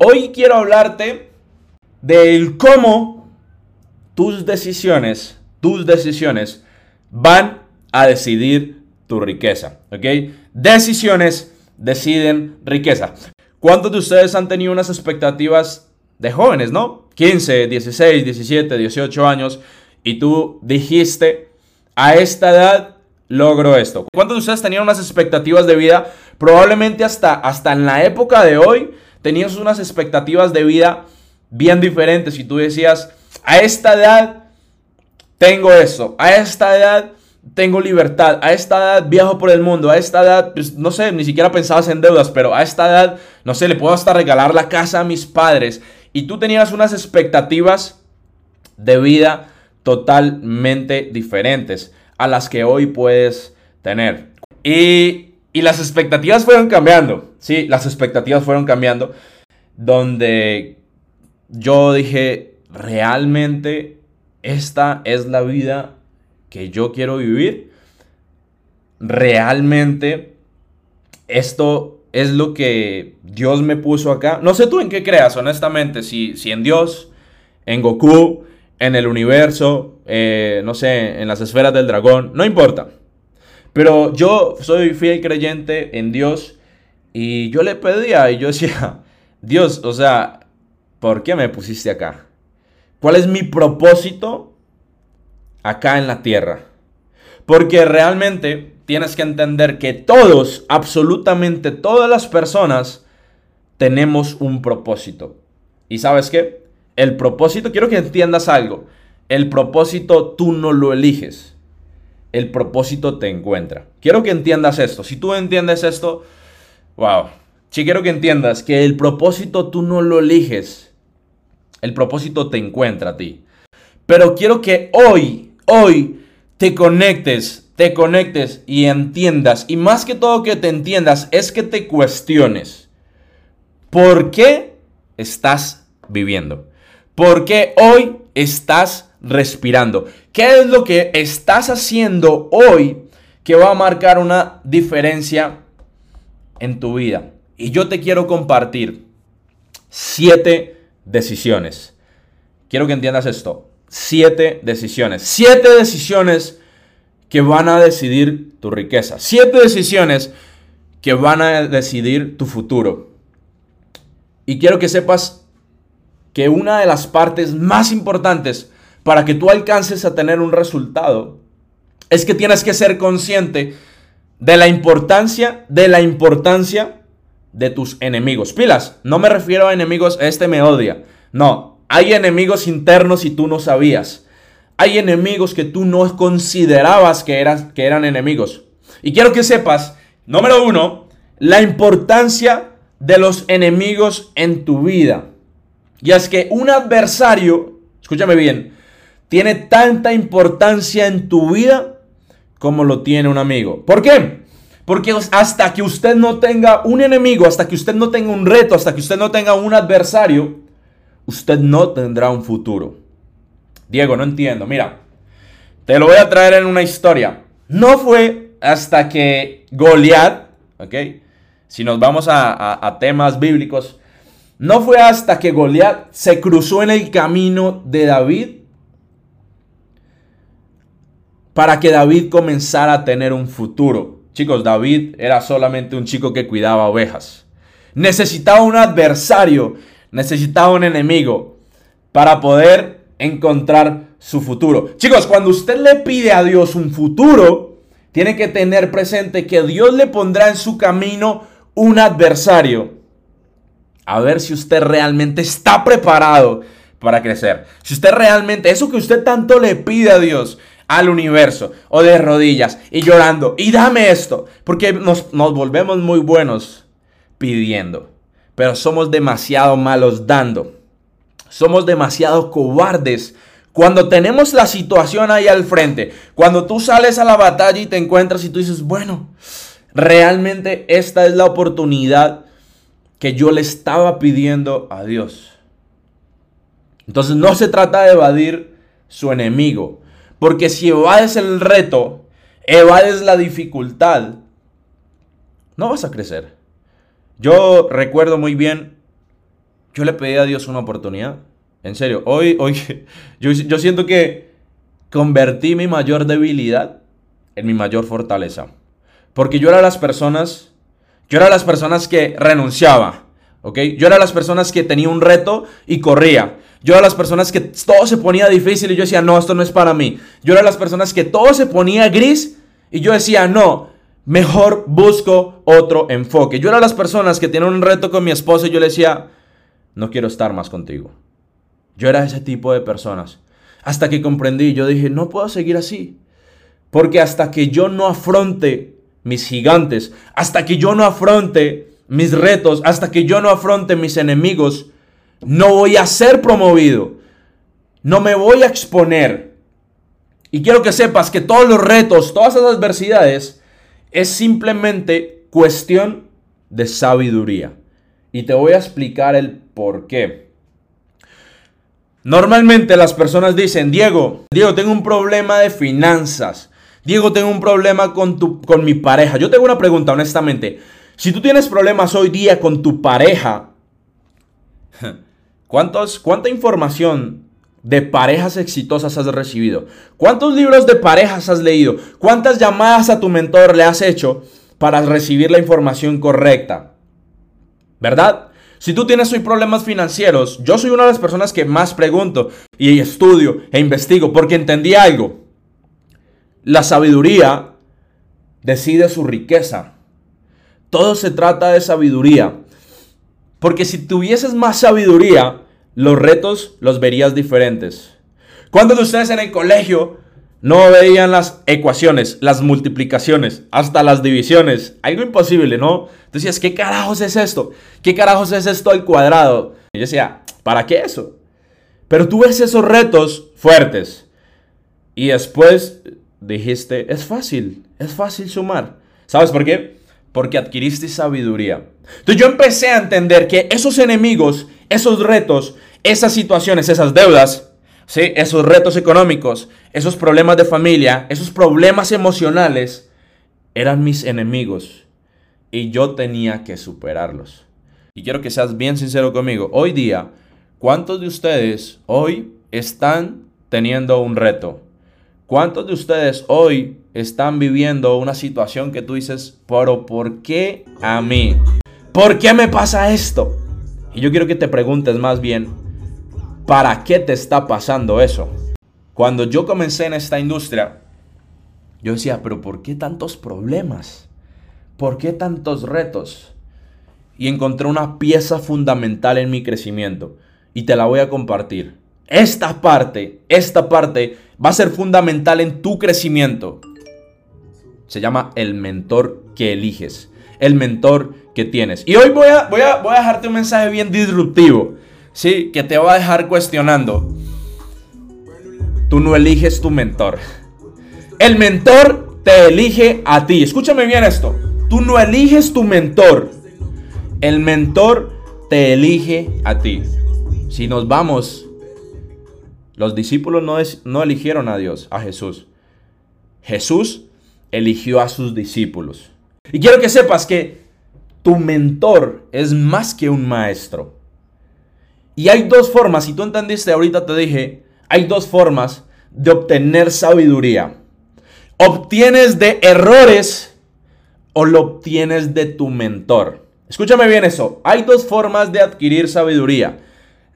Hoy quiero hablarte del cómo tus decisiones, tus decisiones van a decidir tu riqueza, ¿ok? Decisiones deciden riqueza. ¿Cuántos de ustedes han tenido unas expectativas de jóvenes, no? 15, 16, 17, 18 años y tú dijiste, a esta edad logro esto. ¿Cuántos de ustedes tenían unas expectativas de vida? Probablemente hasta, hasta en la época de hoy tenías unas expectativas de vida bien diferentes y tú decías, a esta edad tengo eso, a esta edad tengo libertad, a esta edad viajo por el mundo, a esta edad, pues, no sé, ni siquiera pensabas en deudas, pero a esta edad, no sé, le puedo hasta regalar la casa a mis padres. Y tú tenías unas expectativas de vida totalmente diferentes a las que hoy puedes tener. Y, y las expectativas fueron cambiando, sí, las expectativas fueron cambiando, donde yo dije, realmente esta es la vida que yo quiero vivir. Realmente esto es lo que Dios me puso acá. No sé tú en qué creas, honestamente, si, si en Dios, en Goku, en el universo, eh, no sé, en las esferas del dragón, no importa. Pero yo soy fiel creyente en Dios y yo le pedía y yo decía, Dios, o sea, ¿por qué me pusiste acá? ¿Cuál es mi propósito acá en la tierra? Porque realmente tienes que entender que todos, absolutamente todas las personas, tenemos un propósito. ¿Y sabes qué? El propósito, quiero que entiendas algo. El propósito tú no lo eliges. El propósito te encuentra. Quiero que entiendas esto. Si tú entiendes esto, wow. Sí quiero que entiendas que el propósito tú no lo eliges. El propósito te encuentra a ti. Pero quiero que hoy, hoy, te conectes, te conectes y entiendas. Y más que todo que te entiendas, es que te cuestiones. ¿Por qué estás viviendo? ¿Por qué hoy estás respirando? ¿Qué es lo que estás haciendo hoy que va a marcar una diferencia en tu vida? Y yo te quiero compartir siete decisiones. Quiero que entiendas esto. Siete decisiones. Siete decisiones que van a decidir tu riqueza. Siete decisiones que van a decidir tu futuro. Y quiero que sepas que una de las partes más importantes para que tú alcances a tener un resultado es que tienes que ser consciente de la importancia, de la importancia de tus enemigos. Pilas, no me refiero a enemigos, este me odia. No, hay enemigos internos y tú no sabías. Hay enemigos que tú no considerabas que, que eran enemigos. Y quiero que sepas, número uno, la importancia de los enemigos en tu vida. Y es que un adversario, escúchame bien, tiene tanta importancia en tu vida como lo tiene un amigo. ¿Por qué? Porque hasta que usted no tenga un enemigo, hasta que usted no tenga un reto, hasta que usted no tenga un adversario, usted no tendrá un futuro. Diego, no entiendo. Mira, te lo voy a traer en una historia. No fue hasta que Goliat, ¿ok? Si nos vamos a, temas bíblicos, no fue hasta que Goliat se cruzó en el camino de David para que David comenzara a tener un futuro. Chicos, David era solamente un chico que cuidaba ovejas. Necesitaba un adversario, necesitaba un enemigo para poder encontrar su futuro. Chicos, cuando usted le pide a Dios un futuro, tiene que tener presente que Dios le pondrá en su camino un adversario a ver si usted realmente está preparado para crecer. Si usted realmente, eso que usted tanto le pide a Dios, al universo, o de rodillas y llorando, y dame esto, porque nos, nos volvemos muy buenos pidiendo, pero somos demasiado malos dando. Somos demasiado cobardes cuando tenemos la situación ahí al frente, cuando tú sales a la batalla y te encuentras y tú dices, bueno, realmente esta es la oportunidad que yo le estaba pidiendo a Dios. Entonces no se trata de evadir su enemigo, porque si evades el reto, evades la dificultad, no vas a crecer. Yo recuerdo muy bien, yo le pedí a Dios una oportunidad. En serio, hoy, hoy yo, yo siento que convertí mi mayor debilidad en mi mayor fortaleza. Porque yo era las personas, yo era las personas que renunciaba, ¿ok? Yo era las personas que tenía un reto y corría. Yo era las personas que todo se ponía difícil y yo decía, no, esto no es para mí. Yo era las personas que todo se ponía gris y yo decía, no, mejor busco otro enfoque. Yo era las personas que tienen un reto con mi esposa y yo le decía, no quiero estar más contigo. Yo era ese tipo de personas. Hasta que comprendí, yo dije, no puedo seguir así. Porque hasta que yo no afronte mis gigantes, hasta que yo no afronte mis retos, hasta que yo no afronte mis enemigos, no voy a ser promovido. No me voy a exponer. Y quiero que sepas que todos los retos, todas esas adversidades, es simplemente cuestión de sabiduría. Y te voy a explicar el por qué. Normalmente las personas dicen, Diego, Diego, tengo un problema de finanzas. Diego, tengo un problema con, tu, con mi pareja. Yo tengo una pregunta, honestamente. Si tú tienes problemas hoy día con tu pareja, ¿Cuántos, ¿Cuánta información de parejas exitosas has recibido? ¿Cuántos libros de parejas has leído? ¿Cuántas llamadas a tu mentor le has hecho para recibir la información correcta? ¿Verdad? Si tú tienes hoy problemas financieros, yo soy una de las personas que más pregunto y estudio e investigo porque entendí algo. La sabiduría decide su riqueza. Todo se trata de sabiduría. Porque si tuvieses más sabiduría, los retos los verías diferentes. ¿Cuántos de ustedes en el colegio no veían las ecuaciones, las multiplicaciones, hasta las divisiones? Algo imposible, ¿no? Decías, ¿qué carajos es esto? ¿Qué carajos es esto al cuadrado? Y yo decía, ¿para qué eso? Pero tú ves esos retos fuertes. Y después dijiste, es fácil, es fácil sumar. ¿Sabes por qué? Porque adquiriste sabiduría. Entonces yo empecé a entender que esos enemigos, esos retos, esas situaciones, esas deudas, ¿sí? esos retos económicos, esos problemas de familia, esos problemas emocionales, eran mis enemigos y yo tenía que superarlos. Y quiero que seas bien sincero conmigo. Hoy día, ¿cuántos de ustedes hoy están teniendo un reto? ¿Cuántos de ustedes hoy están viviendo una situación que tú dices, pero ¿por qué a mí? ¿Por qué me pasa esto? Y yo quiero que te preguntes más bien, ¿para qué te está pasando eso? Cuando yo comencé en esta industria, yo decía, pero ¿por qué tantos problemas? ¿Por qué tantos retos? Y encontré una pieza fundamental en mi crecimiento y te la voy a compartir. Esta parte, esta parte va a ser fundamental en tu crecimiento. Se llama el mentor que eliges. El mentor que tienes. Y hoy voy a, voy a, voy a dejarte un mensaje bien disruptivo. ¿Sí? Que te va a dejar cuestionando. Tú no eliges tu mentor. El mentor te elige a ti. Escúchame bien esto. Tú no eliges tu mentor. El mentor te elige a ti. Si nos vamos, los discípulos no, eligieron a Dios, a Jesús. Jesús eligió a sus discípulos. Y quiero que sepas que tu mentor es más que un maestro. Y hay dos formas, si tú entendiste, ahorita te dije, hay dos formas de obtener sabiduría. Obtienes de errores o lo obtienes de tu mentor. Escúchame bien eso. Hay dos formas de adquirir sabiduría.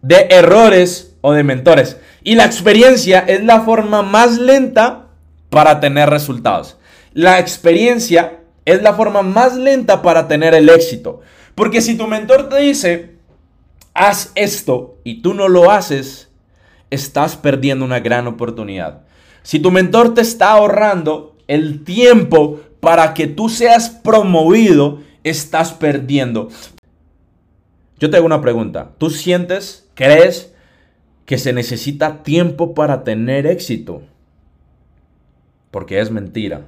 De errores o de mentores. Y la experiencia es la forma más lenta para tener resultados. La experiencia es la forma más lenta para tener el éxito. Porque si tu mentor te dice, haz esto y tú no lo haces, estás perdiendo una gran oportunidad. Si tu mentor te está ahorrando el tiempo para que tú seas promovido estás perdiendo. Yo te hago una pregunta. ¿Tú sientes, crees que se necesita tiempo para tener éxito? Porque es mentira.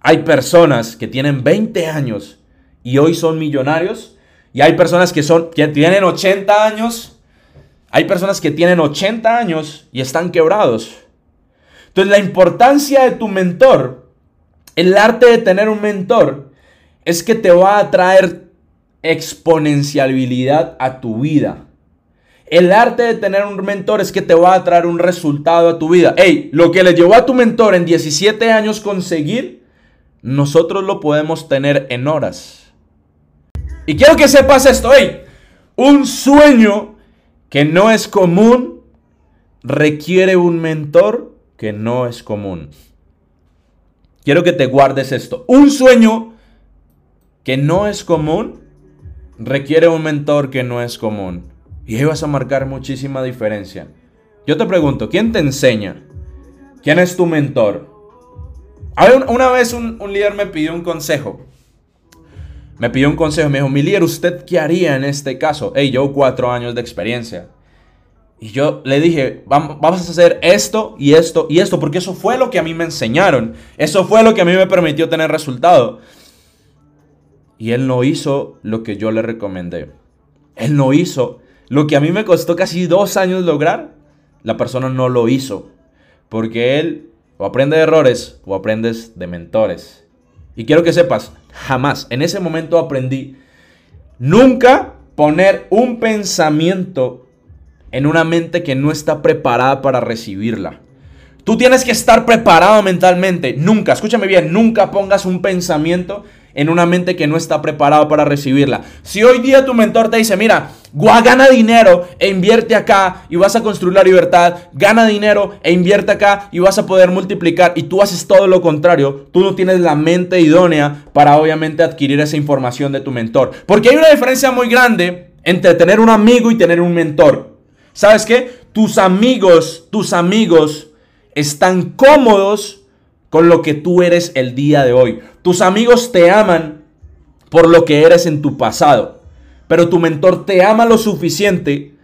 Hay personas que tienen 20 años y hoy son millonarios. Y hay personas que, son, que tienen 80 años. Hay personas que tienen 80 años y están quebrados. Entonces la importancia de tu mentor, el arte de tener un mentor, es que te va a traer exponencialidad a tu vida. El arte de tener un mentor es que te va a traer un resultado a tu vida. Hey, lo que le llevó a tu mentor en 17 años conseguir, nosotros lo podemos tener en horas. Y quiero que sepas esto, hey, un sueño que no es común requiere un mentor que no es común. Quiero que te guardes esto. Un sueño que no es común requiere un mentor que no es común. Y ahí vas a marcar muchísima diferencia. Yo te pregunto, ¿quién te enseña? ¿Quién es tu mentor? una vez un, líder me pidió un consejo. Me pidió un consejo, me dijo, mi líder, ¿usted qué haría en este caso? Hey, yo cuatro años de experiencia. Y yo le dije, vamos, a hacer esto y esto y esto, porque eso fue lo que a mí me enseñaron. Eso fue lo que a mí me permitió tener resultado. Y él no hizo lo que yo le recomendé. Él no hizo lo que a mí me costó casi dos años lograr. La persona no lo hizo. Porque él o aprende de errores o aprendes de mentores. Y quiero que sepas, jamás en ese momento aprendí nunca poner un pensamiento en una mente que no está preparada para recibirla. Tú tienes que estar preparado mentalmente. Nunca, escúchame bien, nunca pongas un pensamiento en una mente que no está preparada para recibirla. Si hoy día tu mentor te dice, mira, gana dinero e invierte acá y vas a construir la libertad, gana dinero e invierte acá y vas a poder multiplicar y tú haces todo lo contrario, tú no tienes la mente idónea para obviamente adquirir esa información de tu mentor. Porque hay una diferencia muy grande entre tener un amigo y tener un mentor. ¿Sabes qué? Tus amigos, tus amigos están cómodos con lo que tú eres el día de hoy. Tus amigos te aman por lo que eres en tu pasado, pero tu mentor te ama lo suficiente,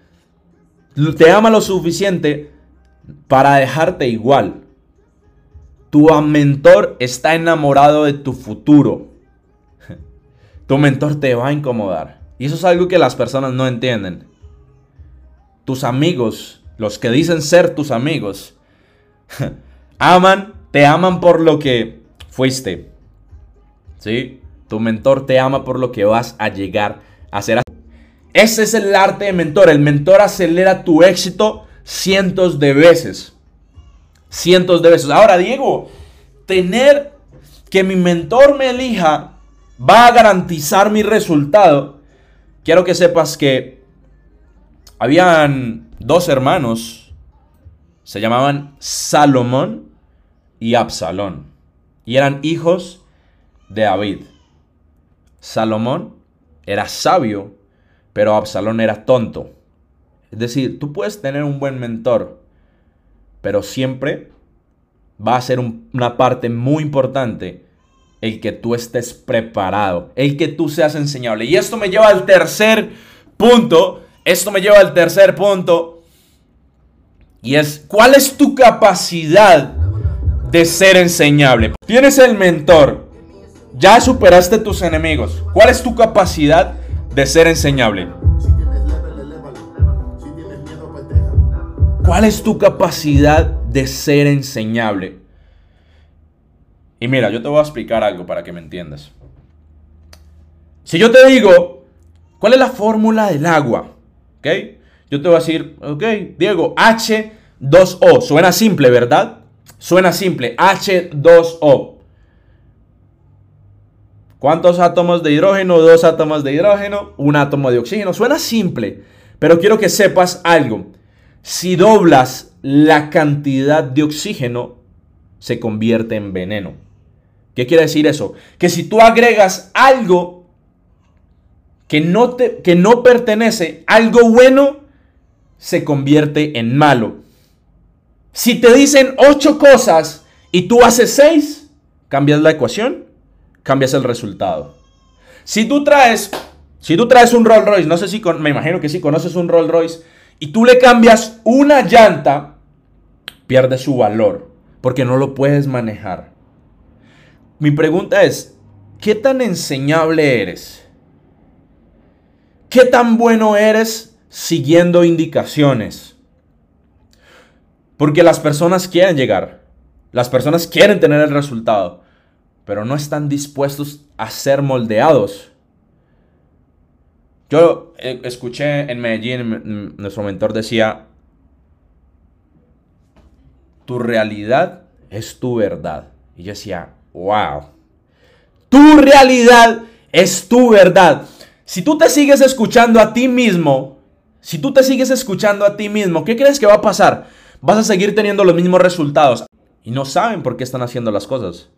te ama lo suficiente para dejarte igual. Tu mentor está enamorado de tu futuro. Tu mentor te va a incomodar. Y eso es algo que las personas no entienden. Tus amigos, los que dicen ser tus amigos, aman, te aman por lo que fuiste, ¿sí? Tu mentor te ama por lo que vas a llegar a ser. Ese es el arte de mentor. El mentor acelera tu éxito cientos de veces. Cientos de veces. Ahora, Diego, tener que mi mentor me elija va a garantizar mi resultado. Quiero que sepas que habían dos hermanos. Se llamaban Salomón y Absalón. Y eran hijos de David. Salomón era sabio, pero Absalón era tonto. Es decir, tú puedes tener un buen mentor, pero siempre va a ser una parte muy importante el que tú estés preparado, el que tú seas enseñable. Y esto me lleva al tercer punto, esto me lleva al tercer punto, y es, ¿cuál es tu capacidad de ser enseñable? Tienes el mentor, ya superaste tus enemigos. ¿Cuál es tu capacidad de ser enseñable? ¿Cuál es tu capacidad de ser enseñable? Y mira, yo te voy a explicar algo para que me entiendas. Si yo te digo, ¿cuál es la fórmula del agua? ¿Ok? Yo te voy a decir, ok, Diego, H2O. Suena simple, ¿verdad? Suena simple, H2O. ¿Cuántos átomos de hidrógeno? Dos átomos de hidrógeno, un átomo de oxígeno. Suena simple, pero quiero que sepas algo. Si doblas la cantidad de oxígeno, se convierte en veneno. ¿Qué quiere decir eso? Que si tú agregas algo que no, te, que no pertenece, algo bueno, se convierte en malo. Si te dicen ocho cosas y tú haces seis, cambias la ecuación cambias el resultado. Si tú traes, si tú traes un Rolls Royce, no sé si, me imagino que sí conoces un Rolls Royce, y tú le cambias una llanta, pierde su valor, porque no lo puedes manejar. Mi pregunta es, ¿qué tan enseñable eres? ¿Qué tan bueno eres siguiendo indicaciones? Porque las personas quieren llegar, las personas quieren tener el resultado, pero no están dispuestos a ser moldeados. Yo eh, escuché en Medellín, nuestro mentor decía, tu realidad es tu verdad. Y yo decía, wow, tu realidad es tu verdad. Si tú te sigues escuchando a ti mismo, si tú te sigues escuchando a ti mismo, ¿qué crees que va a pasar? Vas a seguir teniendo los mismos resultados. Y no saben por qué están haciendo las cosas.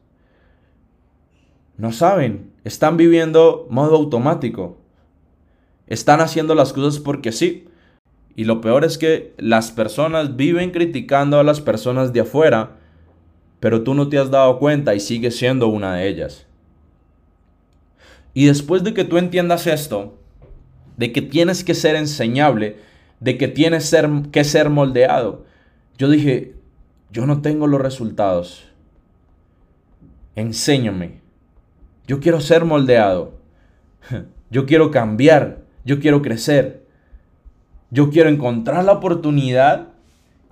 No saben. Están viviendo modo automático. Están haciendo las cosas porque sí. Y lo peor es que las personas viven criticando a las personas de afuera, pero tú no te has dado cuenta y sigues siendo una de ellas. Y después de que tú entiendas esto, de que tienes que ser enseñable, de que tienes ser, que ser moldeado, yo dije, yo no tengo los resultados. Enséñame. Yo quiero ser moldeado. Yo quiero cambiar. Yo quiero crecer. Yo quiero encontrar la oportunidad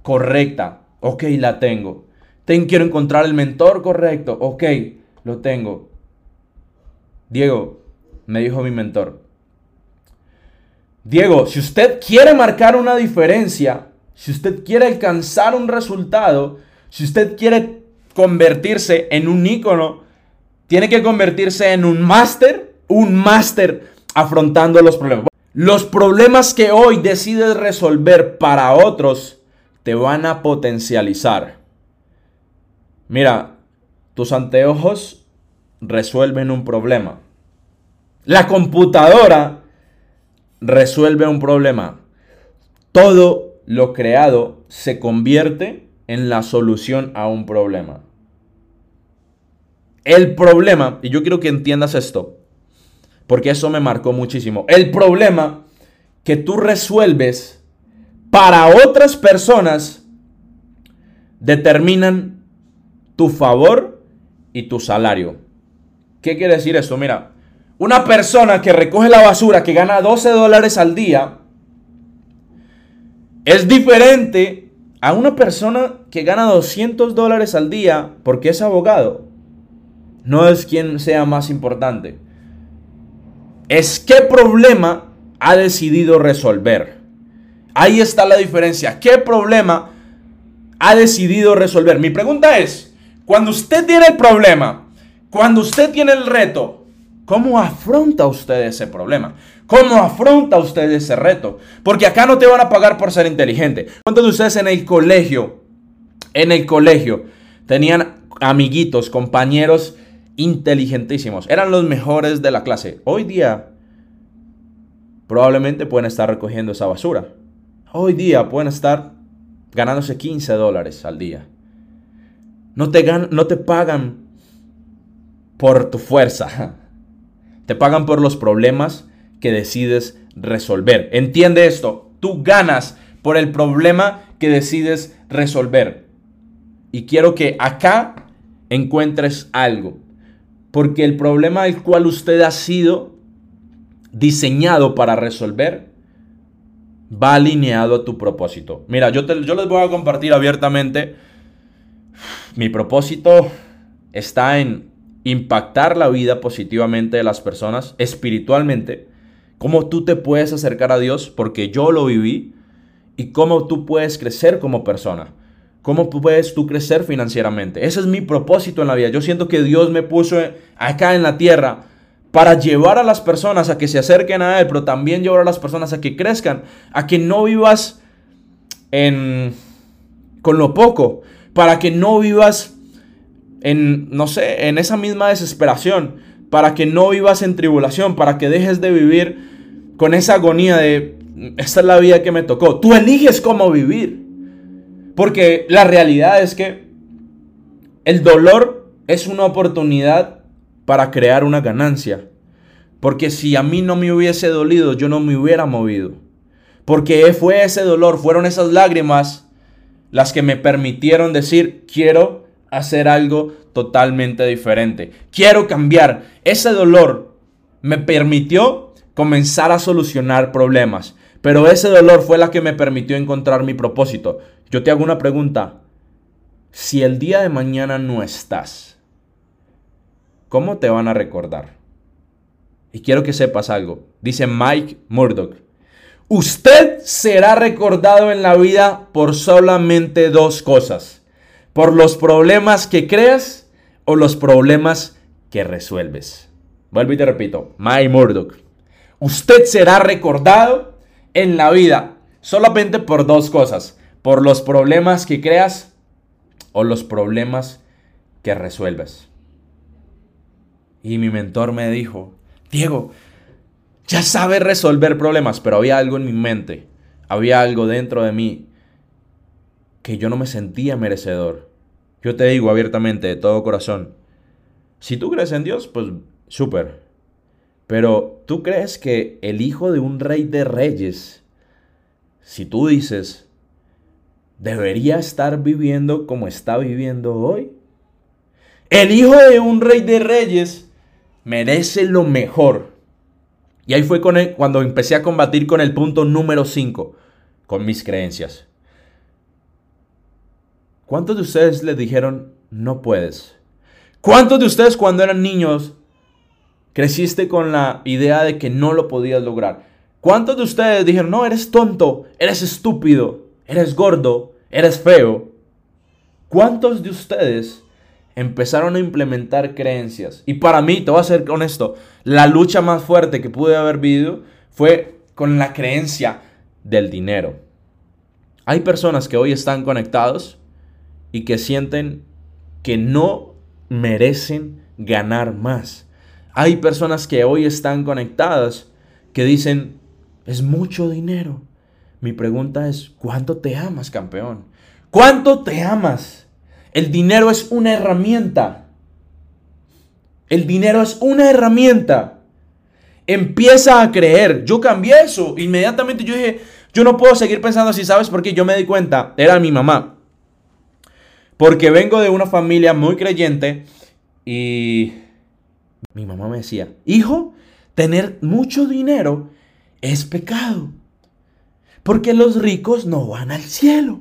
correcta. Ok, la tengo. quiero encontrar el mentor correcto. Ok, lo tengo. Diego, me dijo mi mentor. Diego, si usted quiere marcar una diferencia, si usted quiere alcanzar un resultado, si usted quiere convertirse en un ícono tiene que convertirse en un máster, un máster afrontando los problemas. Los problemas que hoy decides resolver para otros te van a potencializar. Mira, tus anteojos resuelven un problema. La computadora resuelve un problema. Todo lo creado se convierte en la solución a un problema. El problema, y yo quiero que entiendas esto, porque eso me marcó muchísimo. El problema que tú resuelves para otras personas determinan tu favor y tu salario. ¿Qué quiere decir esto? Mira, una persona que recoge la basura que gana 12 dólares al día es diferente a una persona que gana 200 dólares al día porque es abogado no es quien sea más importante. Es qué problema ha decidido resolver. Ahí está la diferencia. ¿Qué problema ha decidido resolver? Mi pregunta es, cuando usted tiene el problema, cuando usted tiene el reto, ¿cómo afronta usted ese problema? ¿Cómo afronta usted ese reto? Porque acá no te van a pagar por ser inteligente. ¿Cuántos de ustedes en el colegio, en el colegio, tenían amiguitos, compañeros inteligentísimos, eran los mejores de la clase. Hoy día probablemente pueden estar recogiendo esa basura. Hoy día pueden estar ganándose 15 dólares al día. No te, no te pagan por tu fuerza. Te pagan por los problemas que decides resolver. Entiende esto. Tú ganas por el problema que decides resolver. Y quiero que acá encuentres algo. Porque el problema al cual usted ha sido diseñado para resolver va alineado a tu propósito. Mira, yo, yo les voy a compartir abiertamente. Mi propósito está en impactar la vida positivamente de las personas espiritualmente. Cómo tú te puedes acercar a Dios porque yo lo viví y cómo tú puedes crecer como persona. ¿Cómo puedes tú crecer financieramente? Ese es mi propósito en la vida. Yo siento que Dios me puso acá en la tierra para llevar a las personas a que se acerquen a Él, pero también llevar a las personas a que crezcan, a que no vivas en, con lo poco, para que no vivas en, no sé, en esa misma desesperación, para que no vivas en tribulación, para que dejes de vivir con esa agonía de, esta es la vida que me tocó. Tú eliges cómo vivir. Porque la realidad es que el dolor es una oportunidad para crear una ganancia. Porque si a mí no me hubiese dolido, yo no me hubiera movido. Porque fue ese dolor, fueron esas lágrimas las que me permitieron decir, quiero hacer algo totalmente diferente. Quiero cambiar. Ese dolor me permitió comenzar a solucionar problemas. Pero ese dolor fue la que me permitió encontrar mi propósito. Yo te hago una pregunta. Si el día de mañana no estás, ¿cómo te van a recordar? Y quiero que sepas algo. Dice Mike Murdoch. Usted será recordado en la vida por solamente dos cosas. Por los problemas que creas o los problemas que resuelves. Vuelvo y te repito. Mike Murdoch. Usted será recordado en la vida solamente por dos cosas. Por los problemas que creas o los problemas que resuelves. Y mi mentor me dijo, Diego, ya sabes resolver problemas, pero había algo en mi mente, había algo dentro de mí que yo no me sentía merecedor. Yo te digo abiertamente, de todo corazón, si tú crees en Dios, pues súper. Pero tú crees que el hijo de un rey de reyes, si tú dices, debería estar viviendo como está viviendo hoy. El hijo de un rey de reyes merece lo mejor. Y ahí fue con cuando empecé a combatir con el punto número 5, con mis creencias. ¿Cuántos de ustedes le dijeron, no puedes? ¿Cuántos de ustedes cuando eran niños creciste con la idea de que no lo podías lograr? ¿Cuántos de ustedes dijeron, no, eres tonto, eres estúpido, eres gordo, eres feo? ¿Cuántos de ustedes empezaron a implementar creencias? Y para mí, te voy a ser honesto, la lucha más fuerte que pude haber vivido fue con la creencia del dinero. Hay personas que hoy están conectados y que sienten que no merecen ganar más. Hay personas que hoy están conectadas que dicen, es mucho dinero. Mi pregunta es, ¿cuánto te amas, campeón? ¿Cuánto te amas? El dinero es una herramienta. El dinero es una herramienta. Empieza a creer. Yo cambié eso. Inmediatamente yo dije, yo no puedo seguir pensando así, ¿sabes por qué? Yo me di cuenta, era mi mamá. Porque vengo de una familia muy creyente y mi mamá me decía, hijo, tener mucho dinero es pecado. Porque los ricos no van al cielo.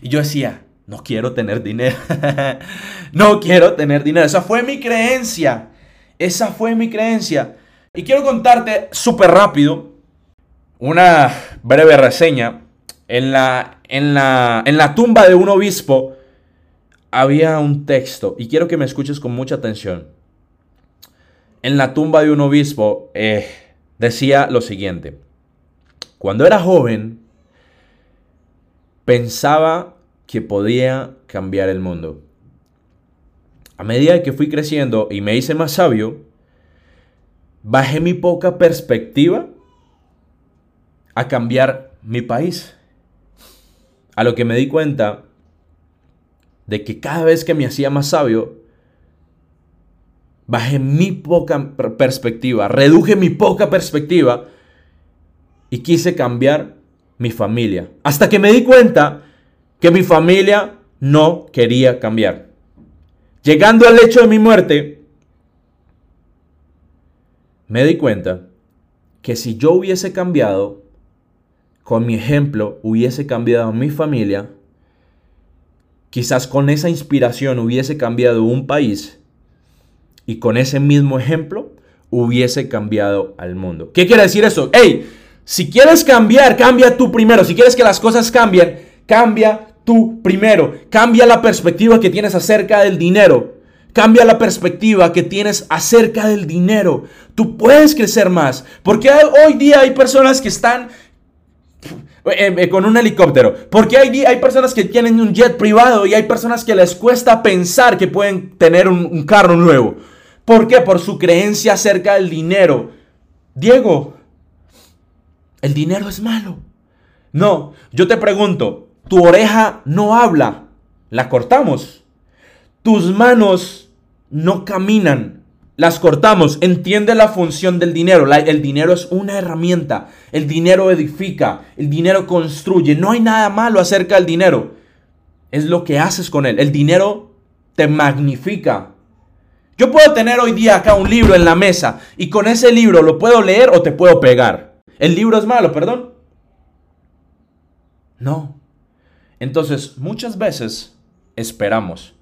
Y yo decía, no quiero tener dinero. no quiero tener dinero. Esa fue mi creencia. Esa fue mi creencia. Y quiero contarte súper rápido una breve reseña. En la, en, la, en la tumba de un obispo había un texto. Y quiero que me escuches con mucha atención. En la tumba de un obispo eh, decía lo siguiente. Cuando era joven, pensaba que podía cambiar el mundo. A medida que fui creciendo y me hice más sabio, bajé mi poca perspectiva a cambiar mi país. A lo que me di cuenta de que cada vez que me hacía más sabio, bajé mi poca perspectiva, reduje mi poca perspectiva y quise cambiar mi familia. Hasta que me di cuenta que mi familia no quería cambiar. Llegando al hecho de mi muerte, me di cuenta que si yo hubiese cambiado, con mi ejemplo hubiese cambiado mi familia, quizás con esa inspiración hubiese cambiado un país y con ese mismo ejemplo hubiese cambiado al mundo. ¿Qué quiere decir eso? ¡Ey! Si quieres cambiar, cambia tú primero. Si quieres que las cosas cambien, cambia tú primero. Cambia la perspectiva que tienes acerca del dinero. Cambia la perspectiva que tienes acerca del dinero. Tú puedes crecer más. Porque hoy día hay personas que están eh, eh, con un helicóptero. Porque hay, hay personas que tienen un jet privado y hay personas que les cuesta pensar que pueden tener un, un carro nuevo. ¿Por qué? Por su creencia acerca del dinero. Diego, el dinero es malo. No, yo te pregunto, tu oreja no habla, la cortamos. Tus manos no caminan, las cortamos. Entiende la función del dinero. el dinero es una herramienta. El dinero edifica. El dinero construye. No hay nada malo acerca del dinero. Es lo que haces con él. El dinero te magnifica. Yo puedo tener hoy día acá un libro en la mesa y con ese libro lo puedo leer o te puedo pegar. ¿El libro es malo, perdón? No. Entonces, muchas veces esperamos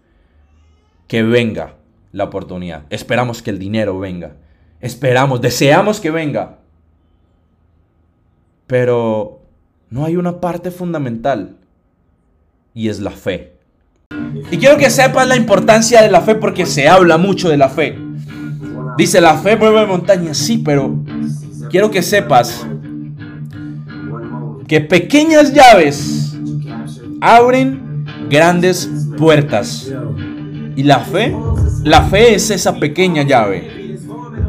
que venga la oportunidad. Esperamos que el dinero venga. Esperamos, deseamos que venga. Pero no hay una parte fundamental y es la fe. Y quiero que sepas la importancia de la fe porque se habla mucho de la fe. Dice, la fe mueve montañas, sí, pero quiero que sepas que pequeñas llaves abren grandes puertas. Y la fe la fe es esa pequeña llave.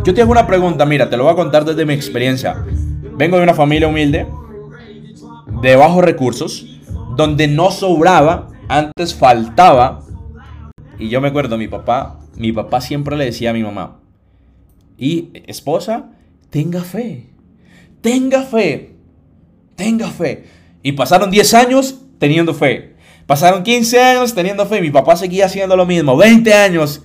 Yo te hago una pregunta, mira, te lo voy a contar desde mi experiencia. Vengo de una familia humilde, de bajos recursos, donde no sobraba, antes faltaba. Y yo me acuerdo, mi papá, mi papá siempre le decía a mi mamá, y esposa, tenga fe, tenga fe, tenga fe. Y pasaron 10 años teniendo fe. Pasaron 15 años teniendo fe. Mi papá seguía haciendo lo mismo. 20 años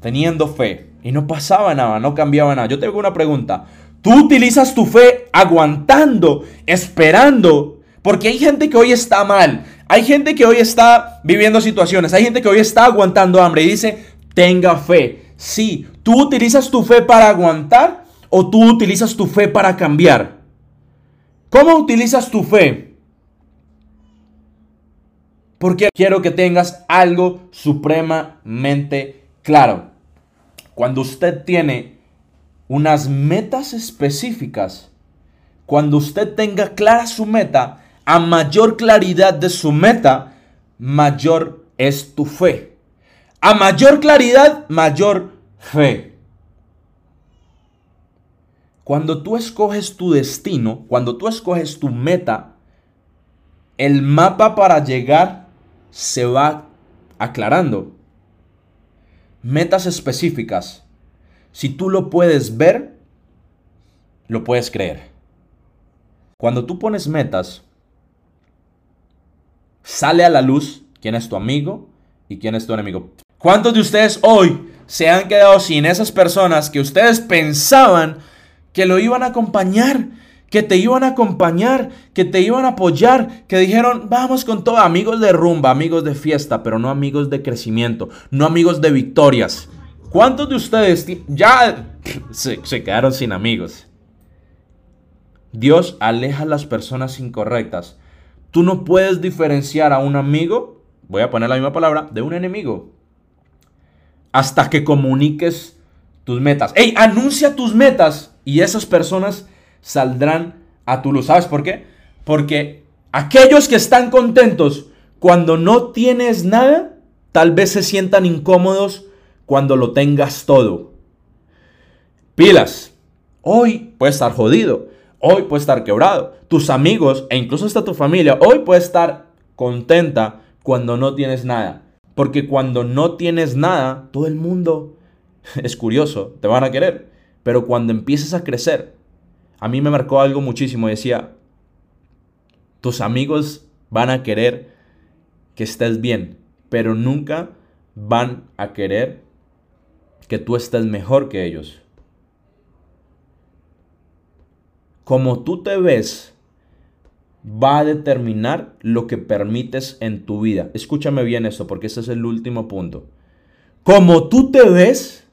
teniendo fe y no pasaba nada, no cambiaba nada. Yo tengo una pregunta. ¿Tú utilizas tu fe aguantando, esperando? Porque hay gente que hoy está mal, hay gente que hoy está viviendo situaciones, hay gente que hoy está aguantando hambre y dice, tenga fe. Sí, ¿tú utilizas tu fe para aguantar o tú utilizas tu fe para cambiar? ¿Cómo utilizas tu fe? Porque quiero que tengas algo supremamente claro cuando usted tiene unas metas específicas, cuando usted tenga clara su meta, a mayor claridad de su meta, mayor es tu fe. A mayor claridad, mayor fe. Cuando tú escoges tu destino, cuando tú escoges tu meta, el mapa para llegar se va aclarando metas específicas, si tú lo puedes ver, lo puedes creer. Cuando tú pones metas, sale a la luz quién es tu amigo y quién es tu enemigo. ¿Cuántos de ustedes hoy se han quedado sin esas personas que ustedes pensaban que lo iban a acompañar? que te iban a acompañar, que te iban a apoyar, que dijeron, vamos con todo, amigos de rumba, amigos de fiesta, pero no amigos de crecimiento, no amigos de victorias. ¿Cuántos de ustedes ya se, quedaron sin amigos? Dios aleja a las personas incorrectas. Tú no puedes diferenciar a un amigo, voy a poner la misma palabra, de un enemigo. Hasta que comuniques tus metas. ¡Ey! Anuncia tus metas y esas personas saldrán a tu luz. ¿Sabes por qué? Porque aquellos que están contentos cuando no tienes nada, tal vez se sientan incómodos cuando lo tengas todo. Pilas. Hoy puede estar jodido. Hoy puede estar quebrado. Tus amigos e incluso hasta tu familia hoy puede estar contenta cuando no tienes nada. Porque cuando no tienes nada, todo el mundo es curioso, te van a querer. Pero cuando empieces a crecer, a mí me marcó algo muchísimo. Decía, tus amigos van a querer que estés bien, pero nunca van a querer que tú estés mejor que ellos. Como tú te ves, va a determinar lo que permites en tu vida. Escúchame bien esto, porque ese es el último punto. Como tú te ves,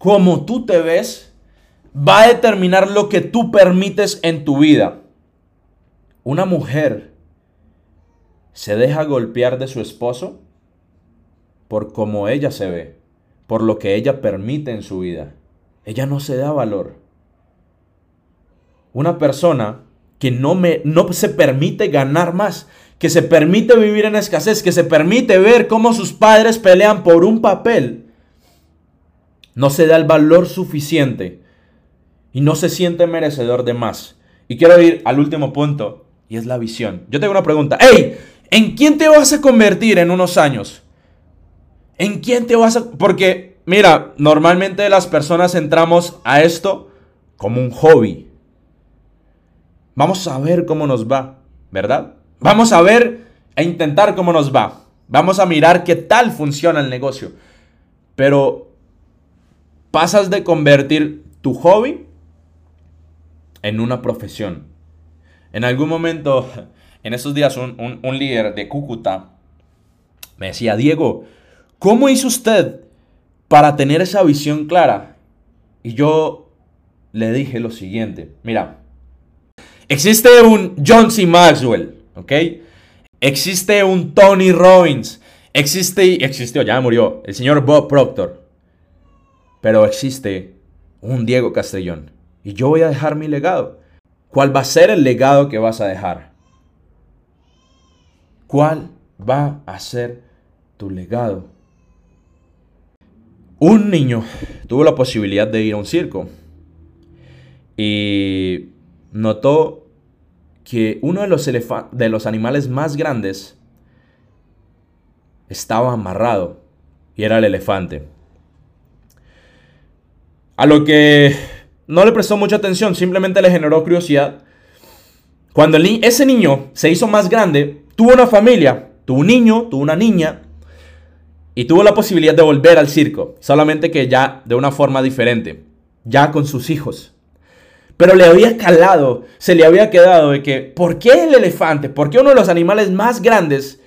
como tú te ves, va a determinar lo que tú permites en tu vida. Una mujer se deja golpear de su esposo por cómo ella se ve, por lo que ella permite en su vida. Ella no se da valor. Una persona que no, no se permite ganar más, que se permite vivir en escasez, que se permite ver cómo sus padres pelean por un papel, no se da el valor suficiente y no se siente merecedor de más. Y quiero ir al último punto y es la visión. Yo tengo una pregunta. ¡Ey! ¿En quién te vas a convertir en unos años? ¿En quién te vas a...? Porque mira, normalmente las personas entramos a esto como un hobby. Vamos a ver cómo nos va, ¿verdad? Vamos a ver e intentar cómo nos va. Vamos a mirar qué tal funciona el negocio. Pero pasas de convertir tu hobby en una profesión. En algún momento, en esos días, un, un líder de Cúcuta me decía, Diego, ¿cómo hizo usted para tener esa visión clara? Y yo le dije lo siguiente, mira, existe un John C. Maxwell, ¿ok? Existe un Tony Robbins, existe, existió, ya murió, el señor Bob Proctor, pero existe un Diego Castellón. Y yo voy a dejar mi legado. ¿Cuál va a ser el legado que vas a dejar? ¿Cuál va a ser tu legado. Un niño tuvo la posibilidad de ir a un circo y notó que uno de los, de los animales más grandes estaba amarrado y era el elefante. A lo que no le prestó mucha atención, simplemente le generó curiosidad. Cuando ese niño se hizo más grande, tuvo una familia, tuvo un niño, tuvo una niña, y tuvo la posibilidad de volver al circo, solamente que ya de una forma diferente, ya con sus hijos. Pero le había calado, se le había quedado de que, ¿por qué el elefante? ¿Por qué uno de los animales más grandes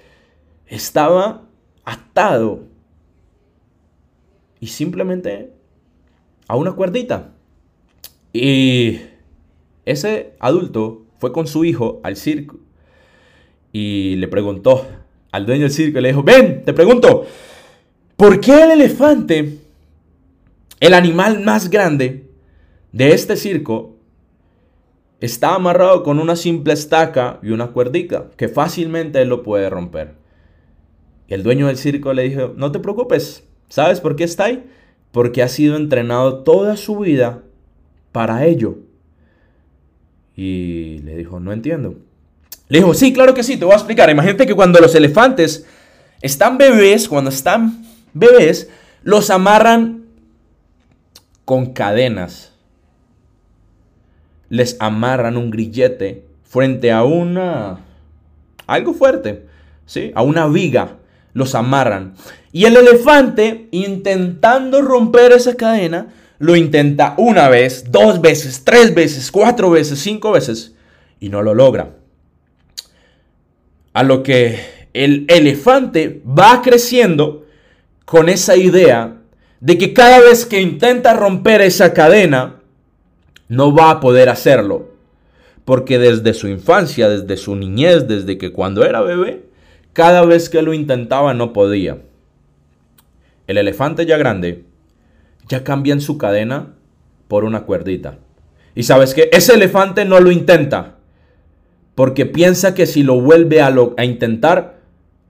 estaba atado? Y simplemente a una cuerdita. Y ese adulto fue con su hijo al circo y le preguntó al dueño del circo, le dijo, ven, te pregunto, ¿Por qué el elefante, el animal más grande de este circo, está amarrado con una simple estaca y una cuerdica que fácilmente él lo puede romper? Y el dueño del circo le dijo, no te preocupes, ¿sabes por qué está ahí? Porque ha sido entrenado toda su vida para ello. Y le dijo, no entiendo. Le dijo, sí, claro que sí, te voy a explicar. Imagínate que cuando los elefantes están bebés, cuando están bebés, los amarran con cadenas. Les amarran un grillete frente a una... algo fuerte, ¿sí? A una viga. Los amarran. Y el elefante, intentando romper esa cadena, lo intenta una vez, dos veces, tres veces, cuatro veces, cinco veces, y no lo logra. A lo que el elefante va creciendo con esa idea de que cada vez que intenta romper esa cadena, no va a poder hacerlo. Porque desde su infancia, desde su niñez, desde que cuando era bebé, cada vez que lo intentaba no podía. El elefante ya grande ya cambia en su cadena por una cuerdita. Y sabes que ese elefante no lo intenta. Porque piensa que si lo vuelve a, a intentar,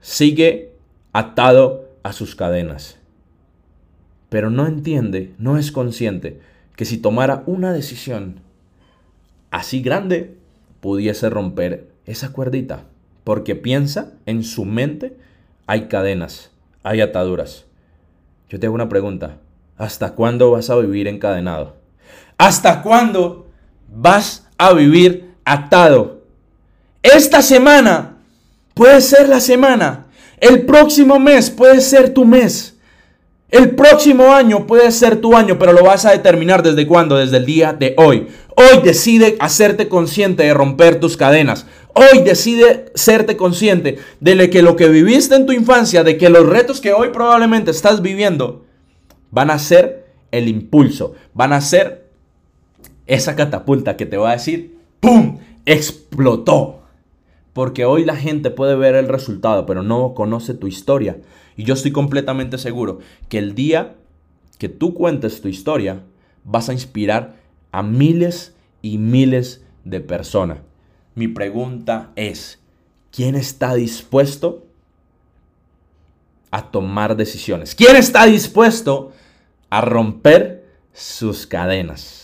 sigue atado a sus cadenas. Pero no entiende, no es consciente que si tomara una decisión así grande, pudiese romper esa cuerdita. Porque piensa en su mente hay cadenas, hay ataduras. Yo te hago una pregunta. ¿Hasta cuándo vas a vivir encadenado? ¿Hasta cuándo vas a vivir atado? Esta semana puede ser la semana el próximo mes puede ser tu mes. El próximo año puede ser tu año, pero lo vas a determinar desde cuándo, desde el día de hoy. Hoy decide hacerte consciente de romper tus cadenas. Hoy decide serte consciente de que lo que viviste en tu infancia, de que los retos que hoy probablemente estás viviendo, van a ser el impulso, van a ser esa catapulta que te va a decir, ¡pum! Explotó. Porque hoy la gente puede ver el resultado, pero no conoce tu historia. Y yo estoy completamente seguro que el día que tú cuentes tu historia, vas a inspirar a miles y miles de personas. Mi pregunta es, ¿quién está dispuesto a tomar decisiones? ¿Quién está dispuesto a romper sus cadenas?